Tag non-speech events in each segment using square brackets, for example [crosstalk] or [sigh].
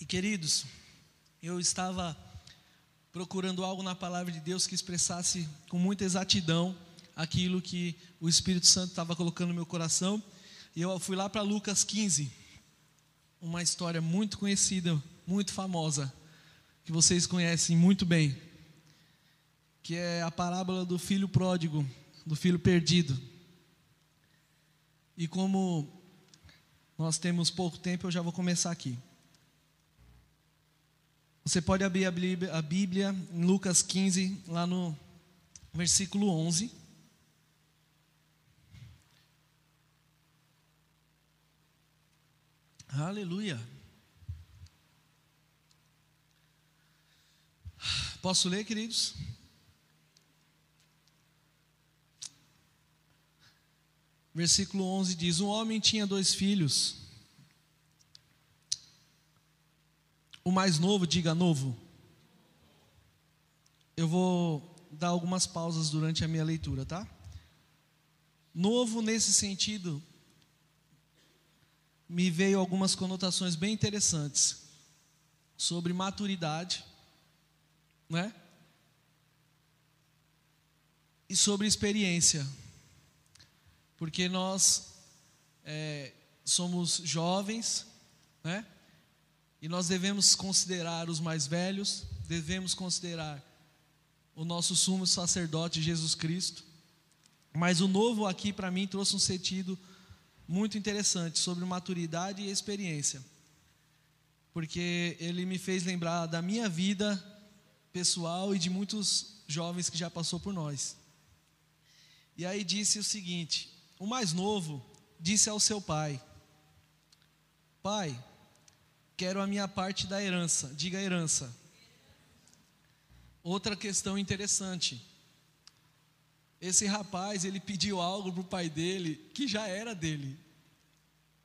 E queridos, eu estava procurando algo na palavra de Deus que expressasse com muita exatidão aquilo que o Espírito Santo estava colocando no meu coração. E eu fui lá para Lucas 15, uma história muito conhecida, muito famosa, que vocês conhecem muito bem, que é a parábola do filho pródigo, do filho perdido. E como nós temos pouco tempo, eu já vou começar aqui. Você pode abrir a Bíblia, a Bíblia em Lucas 15, lá no versículo 11. Aleluia. Posso ler, queridos? Versículo 11 diz: Um homem tinha dois filhos. O mais novo, diga novo. Eu vou dar algumas pausas durante a minha leitura, tá? Novo nesse sentido, me veio algumas conotações bem interessantes sobre maturidade, né? E sobre experiência, porque nós é, somos jovens, né? E nós devemos considerar os mais velhos, devemos considerar o nosso sumo sacerdote Jesus Cristo. Mas o novo aqui para mim trouxe um sentido muito interessante sobre maturidade e experiência. Porque ele me fez lembrar da minha vida pessoal e de muitos jovens que já passou por nós. E aí disse o seguinte: o mais novo disse ao seu pai: Pai, quero a minha parte da herança. Diga herança. Outra questão interessante. Esse rapaz, ele pediu algo para o pai dele que já era dele.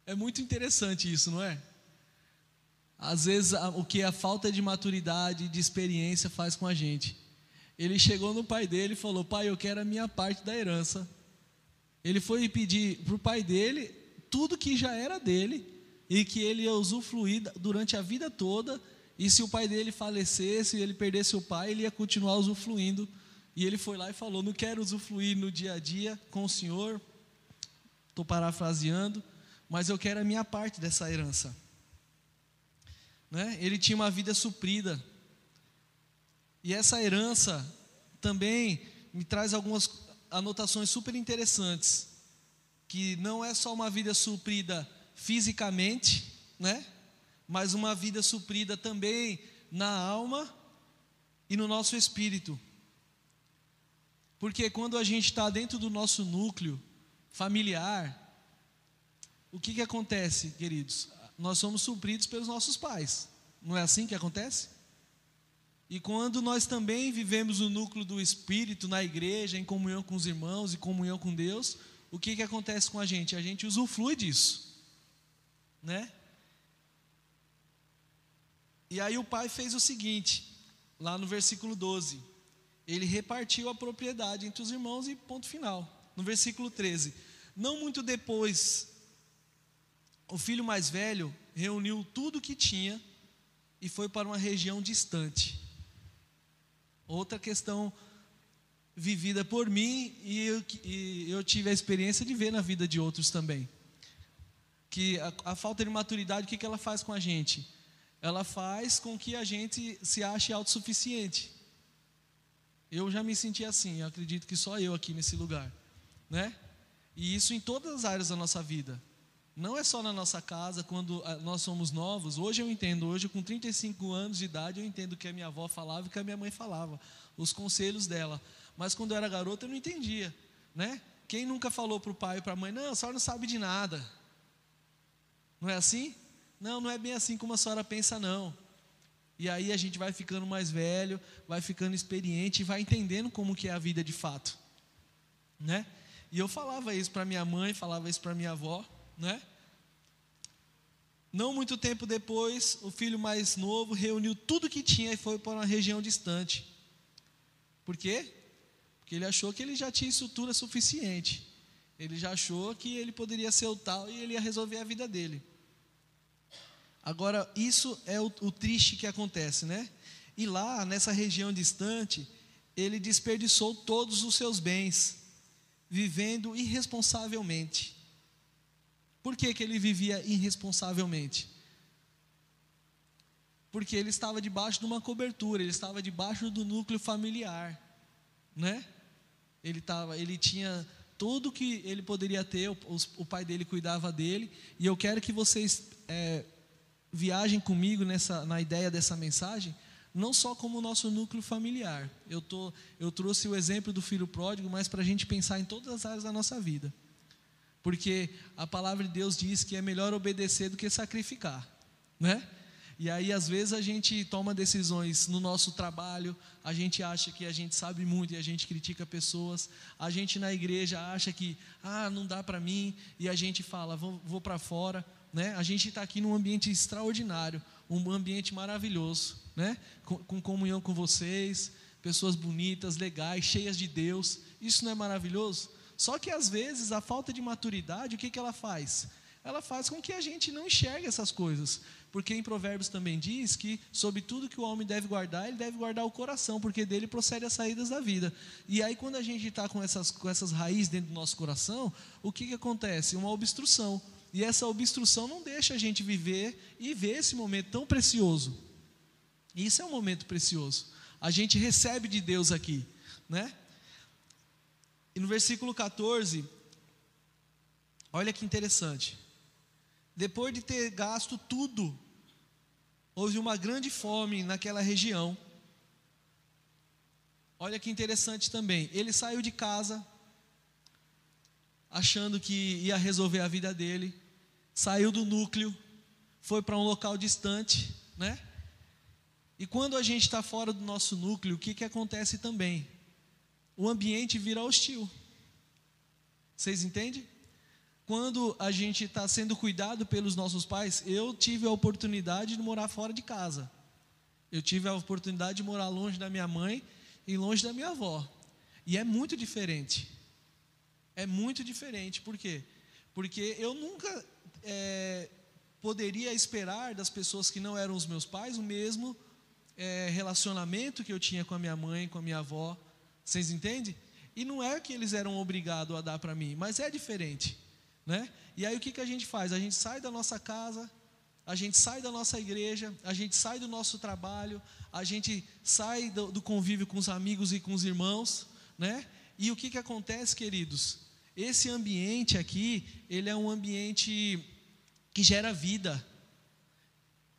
É muito interessante isso, não é? Às vezes, o que a falta de maturidade, de experiência faz com a gente. Ele chegou no pai dele e falou: Pai, eu quero a minha parte da herança. Ele foi pedir para o pai dele tudo que já era dele e que ele ia usufruir durante a vida toda. E se o pai dele falecesse, ele perdesse o pai, ele ia continuar usufruindo e ele foi lá e falou: Não quero usufruir no dia a dia com o Senhor, estou parafraseando, mas eu quero a minha parte dessa herança. Né? Ele tinha uma vida suprida. E essa herança também me traz algumas anotações super interessantes. Que não é só uma vida suprida fisicamente, né? mas uma vida suprida também na alma e no nosso espírito. Porque quando a gente está dentro do nosso núcleo familiar, o que, que acontece, queridos? Nós somos supridos pelos nossos pais. Não é assim que acontece? E quando nós também vivemos o núcleo do Espírito na igreja, em comunhão com os irmãos e comunhão com Deus, o que, que acontece com a gente? A gente usufrui disso, né? E aí o pai fez o seguinte, lá no versículo 12: ele repartiu a propriedade entre os irmãos e ponto final. No versículo 13: Não muito depois, o filho mais velho reuniu tudo o que tinha e foi para uma região distante. Outra questão vivida por mim e eu, e eu tive a experiência de ver na vida de outros também. Que a, a falta de maturidade, o que, que ela faz com a gente? Ela faz com que a gente se ache autossuficiente. Eu já me senti assim, eu acredito que só eu aqui nesse lugar, né? E isso em todas as áreas da nossa vida. Não é só na nossa casa, quando ah, nós somos novos. Hoje eu entendo, hoje com 35 anos de idade, eu entendo o que a minha avó falava e o que a minha mãe falava, os conselhos dela. Mas quando eu era garota, eu não entendia, né? Quem nunca falou para o pai e para a mãe, não, a senhora não sabe de nada. Não é assim? Não, não é bem assim como a senhora pensa, não. E aí a gente vai ficando mais velho, vai ficando experiente e vai entendendo como que é a vida de fato, né? E eu falava isso para minha mãe, falava isso para minha avó, né? Não muito tempo depois, o filho mais novo reuniu tudo que tinha e foi para uma região distante. Por quê? Porque ele achou que ele já tinha estrutura suficiente. Ele já achou que ele poderia ser o tal e ele ia resolver a vida dele. Agora, isso é o, o triste que acontece, né? E lá, nessa região distante, ele desperdiçou todos os seus bens, vivendo irresponsavelmente. Por que, que ele vivia irresponsavelmente? Porque ele estava debaixo de uma cobertura, ele estava debaixo do núcleo familiar, né? Ele, tava, ele tinha tudo que ele poderia ter, o, o pai dele cuidava dele, e eu quero que vocês é, viajem comigo nessa, na ideia dessa mensagem, não só como nosso núcleo familiar. Eu, tô, eu trouxe o exemplo do filho pródigo, mas para a gente pensar em todas as áreas da nossa vida. Porque a palavra de Deus diz que é melhor obedecer do que sacrificar, né? E aí, às vezes, a gente toma decisões no nosso trabalho, a gente acha que a gente sabe muito e a gente critica pessoas, a gente na igreja acha que, ah, não dá para mim, e a gente fala, vou, vou para fora, né? A gente está aqui num ambiente extraordinário, um ambiente maravilhoso, né? Com, com, comunhão com vocês, pessoas bonitas, legais, cheias de Deus. Isso não é maravilhoso? Só que às vezes a falta de maturidade, o que, que ela faz? Ela faz com que a gente não enxergue essas coisas. Porque em Provérbios também diz que sobre tudo que o homem deve guardar, ele deve guardar o coração, porque dele procede as saídas da vida. E aí, quando a gente está com essas, com essas raízes dentro do nosso coração, o que, que acontece? Uma obstrução. E essa obstrução não deixa a gente viver e ver esse momento tão precioso. E isso é um momento precioso. A gente recebe de Deus aqui, né? E no versículo 14, olha que interessante. Depois de ter gasto tudo, houve uma grande fome naquela região. Olha que interessante também. Ele saiu de casa, achando que ia resolver a vida dele saiu do núcleo, foi para um local distante, né? E quando a gente está fora do nosso núcleo, o que, que acontece também? O ambiente vira hostil. Vocês entendem? Quando a gente está sendo cuidado pelos nossos pais, eu tive a oportunidade de morar fora de casa. Eu tive a oportunidade de morar longe da minha mãe e longe da minha avó. E é muito diferente. É muito diferente. Por quê? Porque eu nunca é, poderia esperar das pessoas que não eram os meus pais o mesmo é, relacionamento que eu tinha com a minha mãe, com a minha avó. Vocês entendem? E não é que eles eram obrigados a dar para mim, mas é diferente. Né? E aí o que, que a gente faz? A gente sai da nossa casa, a gente sai da nossa igreja, a gente sai do nosso trabalho, a gente sai do, do convívio com os amigos e com os irmãos, né? E o que, que acontece, queridos? Esse ambiente aqui, ele é um ambiente que gera vida,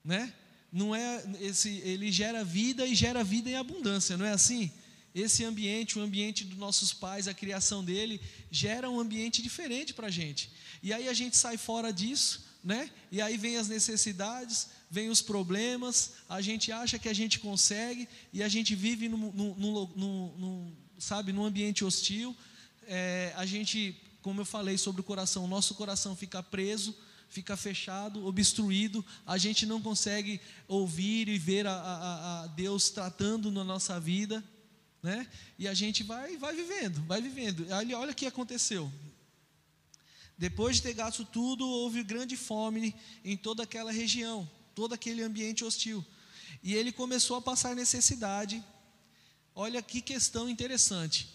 né? Não é esse, ele gera vida e gera vida em abundância, não é assim? Esse ambiente, o ambiente dos nossos pais, a criação dele, gera um ambiente diferente para a gente. E aí a gente sai fora disso, né? E aí vem as necessidades, vem os problemas, a gente acha que a gente consegue e a gente vive num, num, num, num sabe, num ambiente hostil. É, a gente, como eu falei sobre o coração, o nosso coração fica preso fica fechado, obstruído, a gente não consegue ouvir e ver a, a, a Deus tratando na nossa vida, né? E a gente vai, vai vivendo, vai vivendo. Olha, olha o que aconteceu. Depois de ter gasto tudo, houve grande fome em toda aquela região, todo aquele ambiente hostil. E ele começou a passar necessidade. Olha que questão interessante.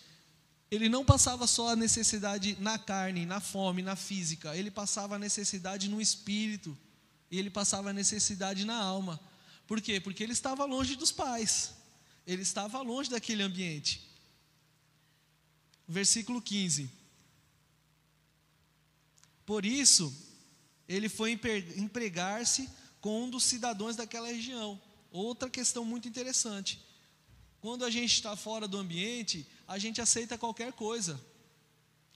Ele não passava só a necessidade na carne, na fome, na física, ele passava a necessidade no espírito, e ele passava a necessidade na alma. Por quê? Porque ele estava longe dos pais, ele estava longe daquele ambiente. Versículo 15: Por isso, ele foi empregar-se com um dos cidadãos daquela região. Outra questão muito interessante. Quando a gente está fora do ambiente, a gente aceita qualquer coisa.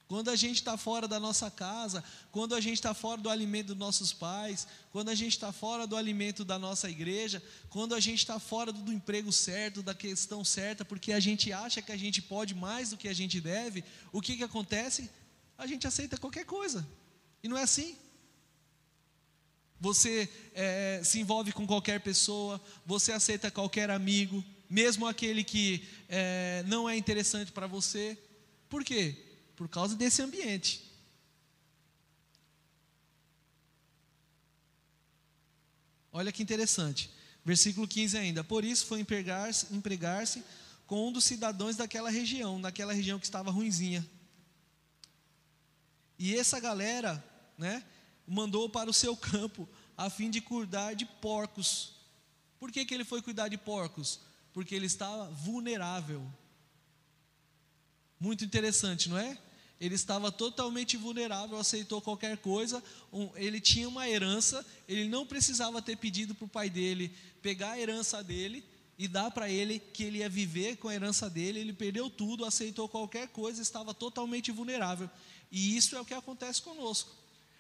Quando a gente está fora da nossa casa, quando a gente está fora do alimento dos nossos pais, quando a gente está fora do alimento da nossa igreja, quando a gente está fora do, emprego certo, da questão certa, porque a gente acha que a gente pode mais do que a gente deve, o que, que acontece? A gente aceita qualquer coisa. E não é assim. Você é, se envolve com qualquer pessoa, você aceita qualquer amigo, mesmo aquele que é, não é interessante para você. Por quê? Por causa desse ambiente. Olha que interessante. Versículo 15 ainda. Por isso foi empregar-se empregar com um dos cidadãos daquela região, daquela região que estava ruinzinha. E essa galera, né, mandou para o seu campo a fim de cuidar de porcos. Por que, que ele foi cuidar de porcos? Porque ele estava vulnerável. Muito interessante, não é? Ele estava totalmente vulnerável, aceitou qualquer coisa. Ele tinha uma herança, ele não precisava ter pedido para o pai dele pegar a herança dele e dar para ele que ele ia viver com a herança dele. Ele perdeu tudo, aceitou qualquer coisa, estava totalmente vulnerável. E isso é o que acontece conosco.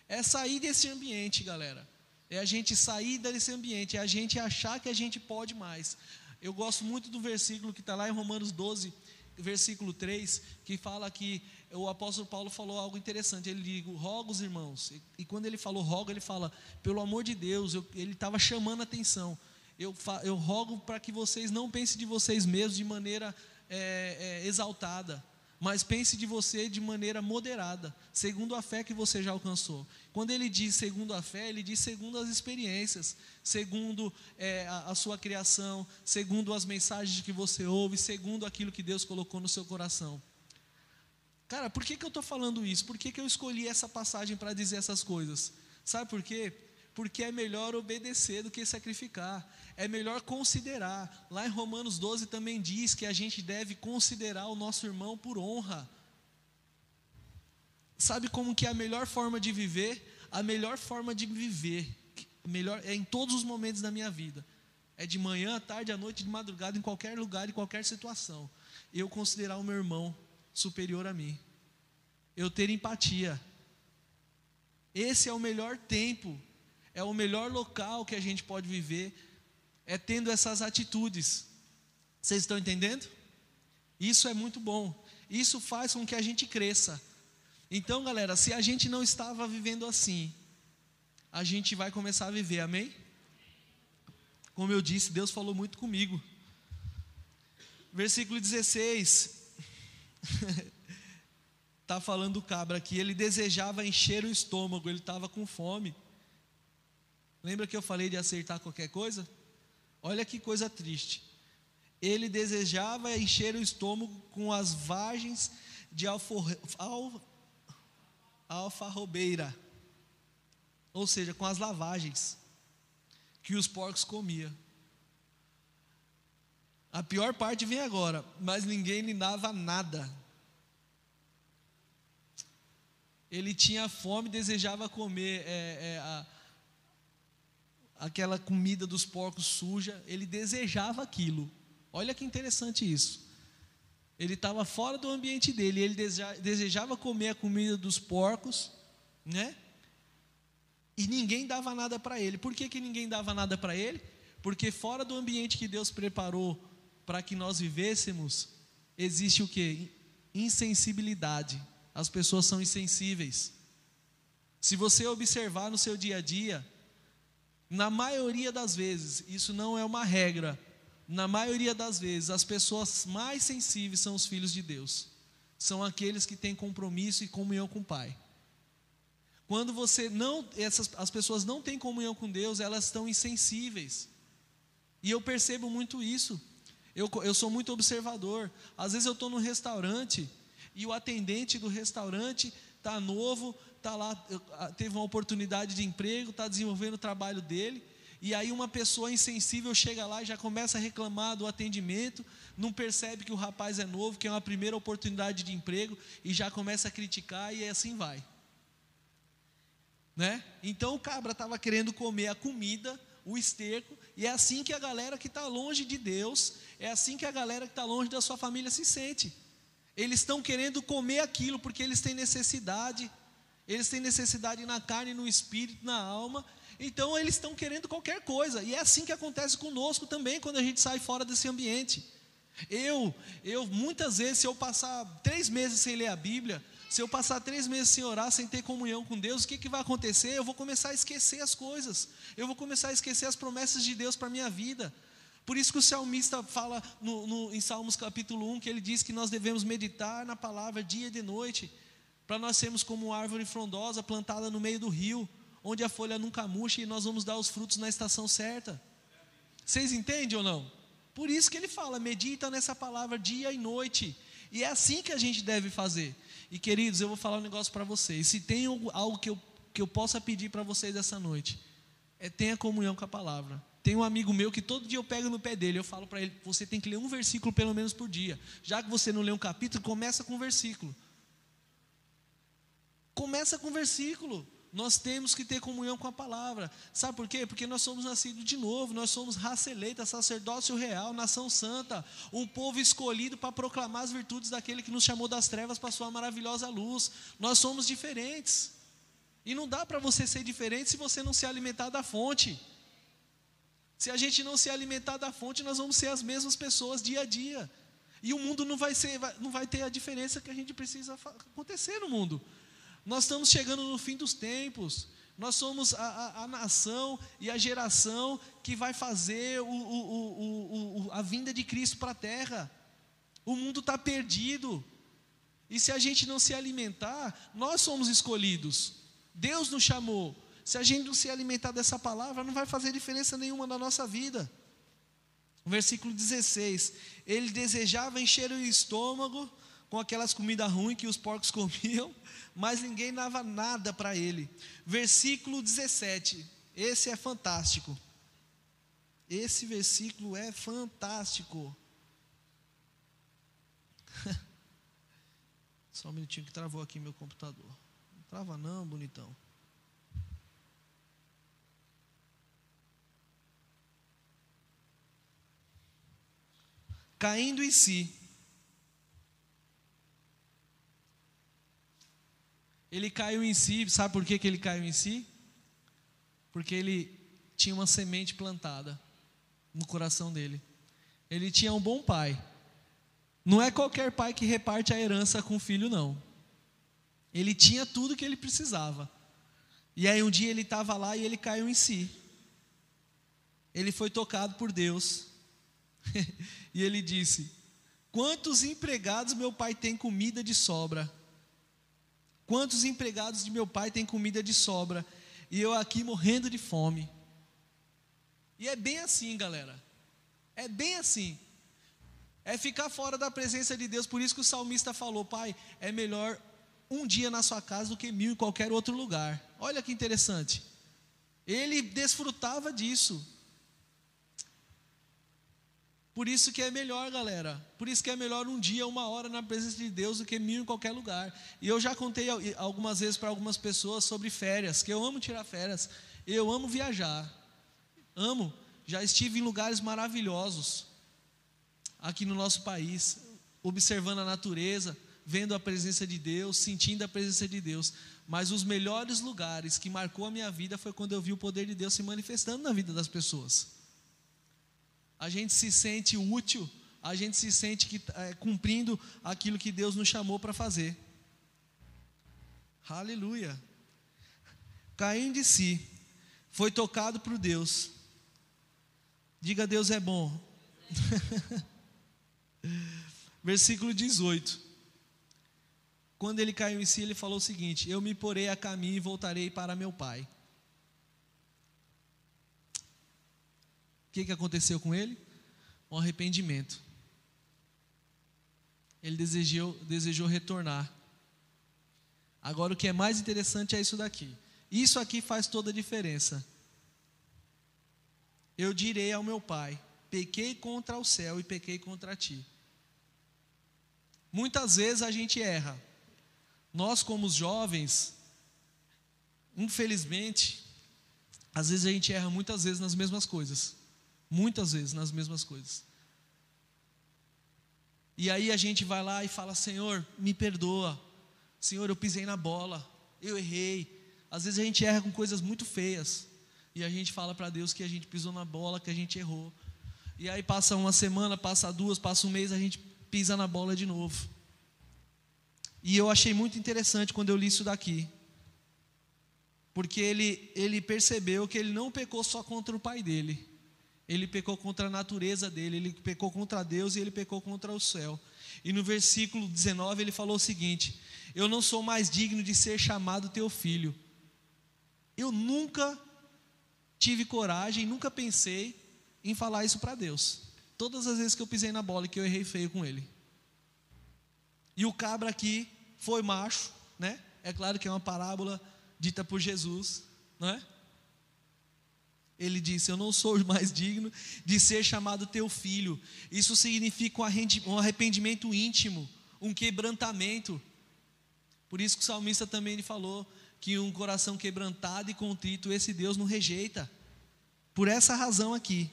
É sair desse ambiente, galera. É a gente sair desse ambiente, é a gente achar que a gente pode mais. Eu gosto muito do versículo que está lá em Romanos 12, versículo 3, que fala que o apóstolo Paulo falou algo interessante. Ele diz: roga os irmãos. E, e, quando ele falou roga, ele fala, pelo amor de Deus, eu, ele estava chamando a atenção. Eu, eu rogo para que vocês não pensem de vocês mesmos de maneira é, é, exaltada, mas pense de você de maneira moderada, segundo a fé que você já alcançou. Quando ele diz segundo a fé, ele diz segundo as experiências, segundo é, a, a, sua criação, segundo as mensagens que você ouve, segundo aquilo que Deus colocou no seu coração. Cara, por que, que eu estou falando isso? Por que, que eu escolhi essa passagem para dizer essas coisas? Sabe por quê? Porque é melhor obedecer do que sacrificar, é melhor considerar. Lá em Romanos 12 também diz que a gente deve considerar o nosso irmão por honra. Sabe como que é a melhor forma de viver? A melhor forma de viver, melhor é em todos os momentos da minha vida. É de manhã, à tarde, à noite, de madrugada, em qualquer lugar, em qualquer situação. Eu considerar o meu irmão superior a mim. Eu ter empatia. Esse é o melhor tempo é o melhor local que a gente pode viver, é tendo essas atitudes. Vocês estão entendendo? Isso é muito bom. Isso faz com que a gente cresça. Então, galera, se a gente não estava vivendo assim, a gente vai começar a viver, amém? Como eu disse, Deus falou muito comigo. Versículo 16. Está [laughs] falando o cabra aqui. Ele desejava encher o estômago, ele estava com fome. Lembra que eu falei de acertar qualquer coisa? Olha que coisa triste. Ele desejava encher o estômago com as vagens de alfarrobeira, ou seja, com as lavagens que os porcos comiam. A pior parte vem agora, mas ninguém lhe dava nada. Ele tinha fome, desejava comer é, é, a, aquela comida dos porcos suja, ele desejava aquilo. Olha que interessante isso. Ele estava fora do ambiente dele, ele desejava comer a comida dos porcos, né? E ninguém dava nada para ele. Por que, que ninguém dava nada para ele? Porque fora do ambiente que Deus preparou para que nós vivêssemos, existe o que? Insensibilidade. As pessoas são insensíveis. Se você observar no seu dia a dia, na maioria das vezes, isso não é uma regra, na maioria das vezes, as pessoas mais sensíveis são os filhos de Deus, são aqueles que têm compromisso e comunhão com o Pai. Quando você não, essas, as pessoas não têm comunhão com Deus, elas estão insensíveis. E eu percebo muito isso. Eu, eu sou muito observador. Às vezes eu estou num restaurante e o atendente do restaurante está novo, está lá, teve uma oportunidade de emprego, está desenvolvendo o trabalho dele, e aí uma pessoa insensível chega lá e já começa a reclamar do atendimento, não percebe que o rapaz é novo, que é uma primeira oportunidade de emprego, e já começa a criticar e assim vai. Né? Então o cabra estava querendo comer a comida, o esterco, e é assim que a galera que está longe de Deus, é assim que a galera que está longe da sua família se sente. Eles estão querendo comer aquilo porque eles têm necessidade, eles têm necessidade na carne, no espírito, na alma. Então eles estão querendo qualquer coisa. E é assim que acontece conosco também quando a gente sai fora desse ambiente. Eu, eu muitas vezes, se eu passar três meses sem ler a Bíblia, se eu passar três meses sem orar, sem ter comunhão com Deus, o que, que vai acontecer? Eu vou começar a esquecer as coisas. Eu vou começar a esquecer as promessas de Deus para minha vida. Por isso que o salmista fala no, no, em Salmos capítulo 1 que ele diz que nós devemos meditar na palavra dia e de noite para nós sermos como uma árvore frondosa plantada no meio do rio, onde a folha nunca murcha e nós vamos dar os frutos na estação certa. Vocês entendem ou não? Por isso que ele fala, medita nessa palavra dia e noite. E é assim que a gente deve fazer. E queridos, eu vou falar um negócio para vocês. Se tem algo que eu, que eu possa pedir para vocês essa noite, é tenha comunhão com a palavra. Tem um amigo meu que todo dia eu pego no pé dele, eu falo para ele, você tem que ler um versículo pelo menos por dia. Já que você não lê um capítulo, começa com um versículo. Começa com um versículo. Nós temos que ter comunhão com a palavra. Sabe por quê? Porque nós somos nascidos de novo, nós somos raça eleita, sacerdócio real, nação santa, um povo escolhido para proclamar as virtudes daquele que nos chamou das trevas para a sua maravilhosa luz. Nós somos diferentes. E não dá para você ser diferente se você não se alimentar da fonte. Se a gente não se alimentar da fonte, nós vamos ser as mesmas pessoas dia a dia. E o mundo não vai, ser, não vai ter a diferença que a gente precisa acontecer no mundo. Nós estamos chegando no fim dos tempos. Nós somos a, a, a nação e a geração que vai fazer o, o, o, a vinda de Cristo para a terra. O mundo está perdido. E se a gente não se alimentar, nós somos escolhidos. Deus nos chamou. Se a gente não se alimentar dessa palavra, não vai fazer diferença nenhuma na nossa vida. Versículo 16: Ele desejava encher o estômago com aquelas comidas ruins que os porcos [laughs] comiam, mas ninguém dava nada para ele. Versículo 17: Esse é fantástico. Esse versículo é fantástico. [laughs] Só um minutinho que travou aqui meu computador. Não trava não, bonitão. caindo em si. Ele caiu em si, sabe por que, que ele caiu em si? Porque ele tinha uma semente plantada no coração dele. Ele tinha um bom pai. Não é qualquer pai que reparte a herança com o filho, não. Ele tinha tudo que ele precisava. E aí um dia ele estava lá e ele caiu em si. Ele foi tocado por Deus. [laughs] e ele disse: Quantos empregados meu pai tem comida de sobra? Quantos empregados de meu pai têm comida de sobra? E eu aqui morrendo de fome. E é bem assim, galera. É bem assim. É ficar fora da presença de Deus. Por isso que o salmista falou: Pai, é melhor um dia na sua casa do que mil em qualquer outro lugar. Olha que interessante. Ele desfrutava disso. Por isso que é melhor, galera. Por isso que é melhor um dia, uma hora na presença de Deus do que mil em qualquer lugar. E eu já contei algumas vezes para algumas pessoas sobre férias, que eu amo tirar férias. Eu amo viajar. Amo. Já estive em lugares maravilhosos aqui no nosso país, observando a natureza, vendo a presença de Deus, sentindo a presença de Deus. Mas os melhores lugares que marcou a minha vida foi quando eu vi o poder de Deus se manifestando na vida das pessoas a gente se sente útil, a gente se sente que, é, cumprindo aquilo que Deus nos chamou para fazer. Aleluia. Caindo de si, foi tocado por Deus. Diga Deus é bom. [laughs] Versículo 18. Quando ele caiu em si, ele falou o seguinte: Eu me porei a caminho e voltarei para meu pai. Que, que aconteceu com ele? Um arrependimento. Ele desejou, desejou retornar. Agora, o que é mais interessante é isso daqui. Isso aqui faz toda a diferença. Eu direi ao meu pai: pequei contra o céu e pequei contra ti. Muitas vezes a gente erra. Nós, como os jovens, infelizmente, às vezes a gente erra muitas vezes nas mesmas coisas muitas vezes nas mesmas coisas. E aí a gente vai lá e fala: Senhor, me perdoa. Senhor, eu pisei na bola, eu errei. Às vezes a gente erra com coisas muito feias. E a gente fala para Deus que a gente pisou na bola, que a gente errou. E aí passa uma semana, passa duas, passa um mês, a gente pisa na bola de novo. E eu achei muito interessante quando eu li isso daqui. Porque ele, ele percebeu que ele não pecou só contra o pai dele, ele pecou contra a natureza dele, ele pecou contra Deus e ele pecou contra o céu. E no versículo 19 ele falou o seguinte: Eu não sou mais digno de ser chamado teu filho. Eu nunca tive coragem, nunca pensei em falar isso para Deus. Todas as vezes que eu pisei na bola e que eu errei feio com ele. E o cabra aqui foi macho, né? É claro que é uma parábola dita por Jesus, não é? Ele disse: Eu não sou mais digno de ser chamado teu filho. Isso significa um arrependimento íntimo, um quebrantamento. Por isso que o salmista também ele falou que um coração quebrantado e contrito, esse Deus não rejeita. Por essa razão aqui.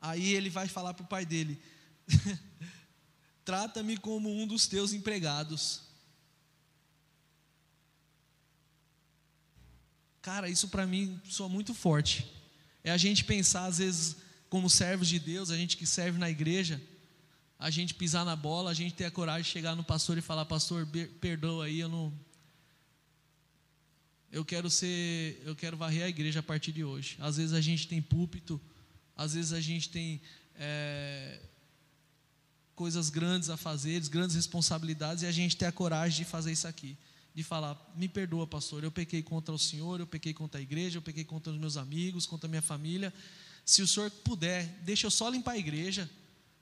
Aí ele vai falar para o pai dele: [laughs] Trata-me como um dos teus empregados. Cara, isso para mim soa muito forte. É a gente pensar, às vezes, como servos de Deus, a gente que serve na igreja, a gente pisar na bola, a gente ter a coragem de chegar no pastor e falar: Pastor, perdoa aí, eu não. Eu quero ser, eu quero varrer a igreja a partir de hoje. Às vezes a gente tem púlpito, às vezes a gente tem é, coisas grandes a fazer, grandes responsabilidades, e a gente tem a coragem de fazer isso aqui de falar: me perdoa, pastor, eu pequei contra o senhor, eu pequei contra a igreja, eu pequei contra os meus amigos, contra a minha família. Se o senhor puder, deixa eu só limpar a igreja,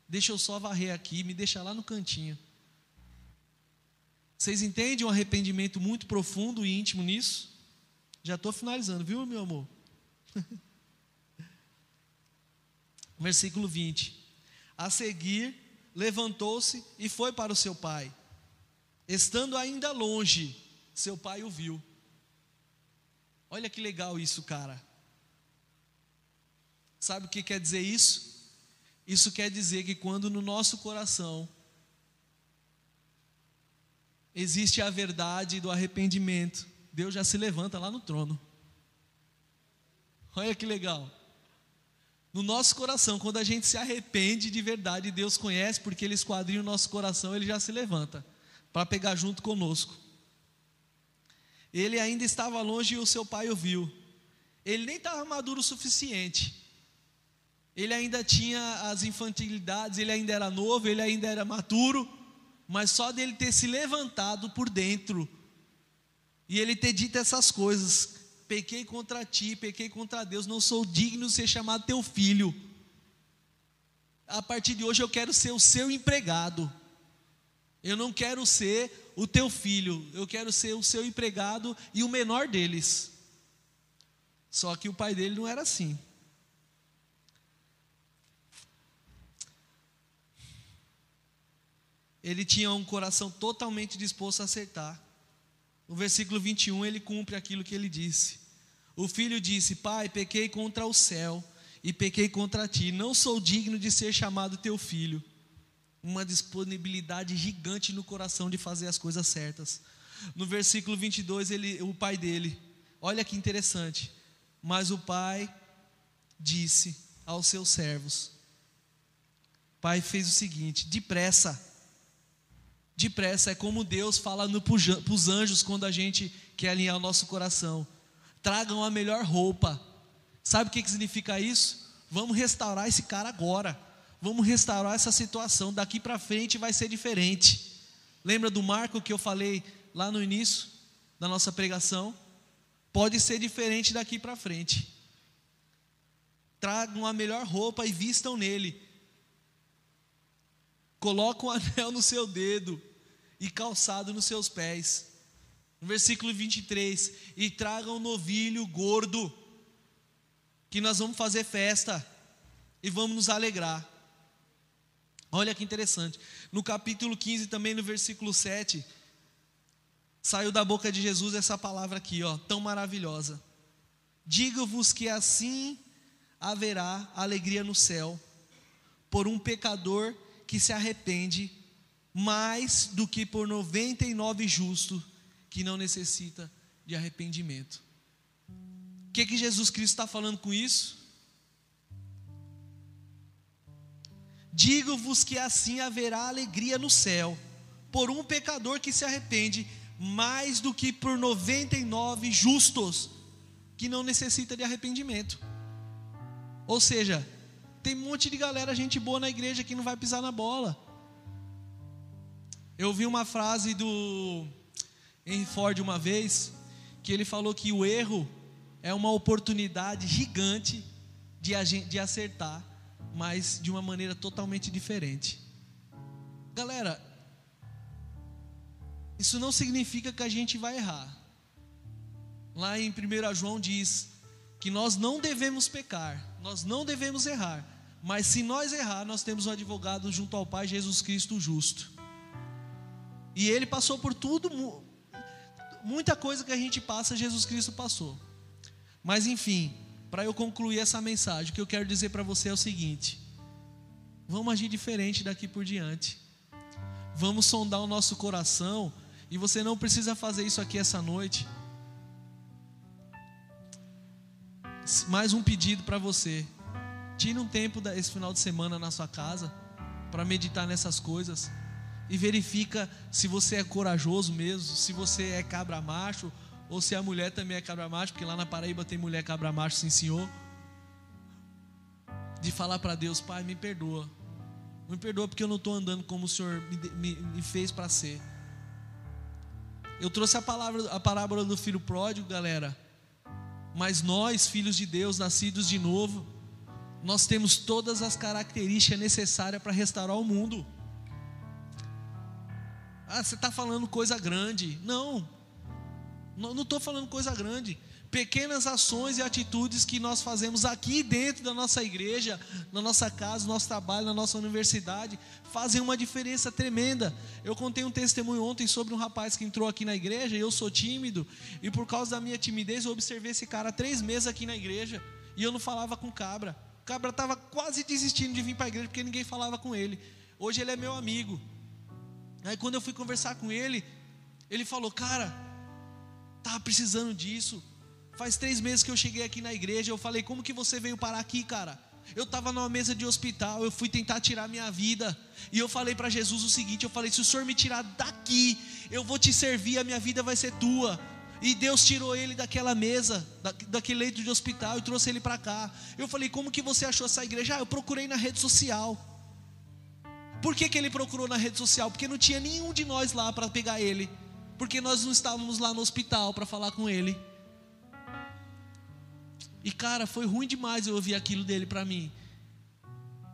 deixa eu só varrer aqui, me deixa lá no cantinho. Vocês entendem um arrependimento muito profundo e íntimo nisso? Já estou finalizando, viu, meu amor? [laughs] Versículo 20. A seguir, levantou-se e foi para o seu pai. Estando ainda longe, seu pai o viu. Olha que legal isso, cara. Sabe o que quer dizer isso? Isso quer dizer que quando no nosso coração existe a verdade do arrependimento, Deus já se levanta lá no trono. Olha que legal. No nosso coração, quando a gente se arrepende de verdade, Deus conhece, porque Ele esquadrinha o nosso coração, Ele já se levanta para pegar junto conosco. Ele ainda estava longe e o seu pai o viu. Ele nem estava maduro o suficiente. Ele ainda tinha as infantilidades, ele ainda era novo, ele ainda era maturo, mas só dele ter se levantado por dentro e ele ter dito essas coisas: pequei contra ti, pequei contra Deus, não sou digno de ser chamado teu filho. A partir de hoje eu quero ser o seu empregado. Eu não quero ser o teu filho, eu quero ser o seu empregado e o menor deles. Só que o pai dele não era assim. Ele tinha um coração totalmente disposto a acertar. No versículo 21, ele cumpre aquilo que ele disse. O filho disse: Pai, pequei contra o céu e pequei contra ti, não sou digno de ser chamado teu filho uma disponibilidade gigante no coração de fazer as coisas certas. No versículo 22, ele, o pai dele, olha que interessante. Mas o pai disse aos seus servos: o pai fez o seguinte: depressa. Depressa é como Deus fala para os anjos quando a gente quer alinhar o nosso coração. Tragam a melhor roupa. Sabe o que, que significa isso? Vamos restaurar esse cara agora vamos restaurar essa situação, daqui para frente vai ser diferente. Lembra do Marco que eu falei lá no início da nossa pregação? Pode ser diferente daqui para frente. Tragam a melhor roupa e vistam nele. Colocam um anel no seu dedo e calçado nos seus pés. No versículo 23, e tragam um novilho gordo, que nós vamos fazer festa e vamos nos alegrar. Olha que interessante. No capítulo 15, também no versículo 7, saiu da boca de Jesus essa palavra aqui, ó, tão maravilhosa. Digo-vos que assim haverá alegria no céu por um pecador que se arrepende mais do que por 99 justos que não necessita de arrependimento. O que, que Jesus Cristo está falando com isso? Digo-vos que assim haverá alegria no céu, por um pecador que se arrepende, mais do que por 99 justos, que não necessita de arrependimento. Ou seja, tem um monte de galera, gente boa na igreja que não vai pisar na bola. Eu vi uma frase do Henry Ford uma vez, que ele falou que o erro é uma oportunidade gigante de, de acertar, mas de uma maneira totalmente diferente. Galera, isso não significa que a gente vai errar. Lá em 1 João diz que nós não devemos pecar, nós não devemos errar, mas se nós errar, nós temos um advogado junto ao Pai, Jesus Cristo justo. E ele passou por tudo, muita coisa que a gente passa, Jesus Cristo passou. Mas enfim, para eu concluir essa mensagem, o que eu quero dizer para você é o seguinte: vamos agir diferente daqui por diante. Vamos sondar o nosso coração, e você não precisa fazer isso aqui essa noite. Mais um pedido para você. Tire um tempo esse final de semana na sua casa para meditar nessas coisas e verifica se você é corajoso mesmo, se você é cabra macho ou se a mulher também é cabra macho, porque lá na Paraíba tem mulher cabra macho, sim senhor. De falar para Deus, Pai, me perdoa. Me perdoa porque eu não estou andando como o Senhor me, me, me fez para ser. Eu trouxe a palavra, a parábola do filho pródigo, galera. Mas nós, filhos de Deus, nascidos de novo, nós temos todas as características necessárias para restaurar o mundo. Ah, você está falando coisa grande. Não, não estou falando coisa grande. Pequenas ações e atitudes que nós fazemos aqui dentro da nossa igreja, na nossa casa, no nosso trabalho, na nossa universidade, fazem uma diferença tremenda. Eu contei um testemunho ontem sobre um rapaz que entrou aqui na igreja, eu sou tímido, e por causa da minha timidez eu observei esse cara três meses aqui na igreja, e eu não falava com cabra. O cabra estava quase desistindo de vir para a igreja porque ninguém falava com ele. Hoje ele é meu amigo. Aí quando eu fui conversar com ele, ele falou: Cara, estava precisando disso. Faz três meses que eu cheguei aqui na igreja. Eu falei: Como que você veio parar aqui, cara? Eu estava numa mesa de hospital. Eu fui tentar tirar minha vida. E eu falei para Jesus o seguinte: Eu falei, se o Senhor me tirar daqui, eu vou te servir. A minha vida vai ser tua. E Deus tirou ele daquela mesa, daquele leito de hospital e trouxe ele para cá. Eu falei: Como que você achou essa igreja? Ah, eu procurei na rede social. Por que, que ele procurou na rede social? Porque não tinha nenhum de nós lá para pegar ele. Porque nós não estávamos lá no hospital para falar com ele. E cara, foi ruim demais eu ouvir aquilo dele para mim.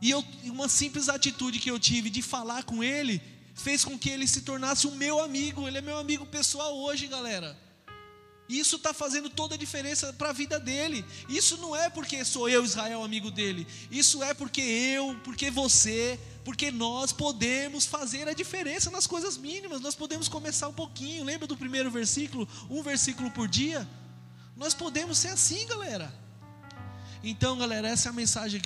E eu, uma simples atitude que eu tive de falar com ele fez com que ele se tornasse o meu amigo. Ele é meu amigo pessoal hoje, galera. Isso está fazendo toda a diferença para a vida dele. Isso não é porque sou eu, Israel, amigo dele. Isso é porque eu, porque você, porque nós podemos fazer a diferença nas coisas mínimas, nós podemos começar um pouquinho. Lembra do primeiro versículo? Um versículo por dia? Nós podemos ser assim, galera. Então, galera, essa é a mensagem que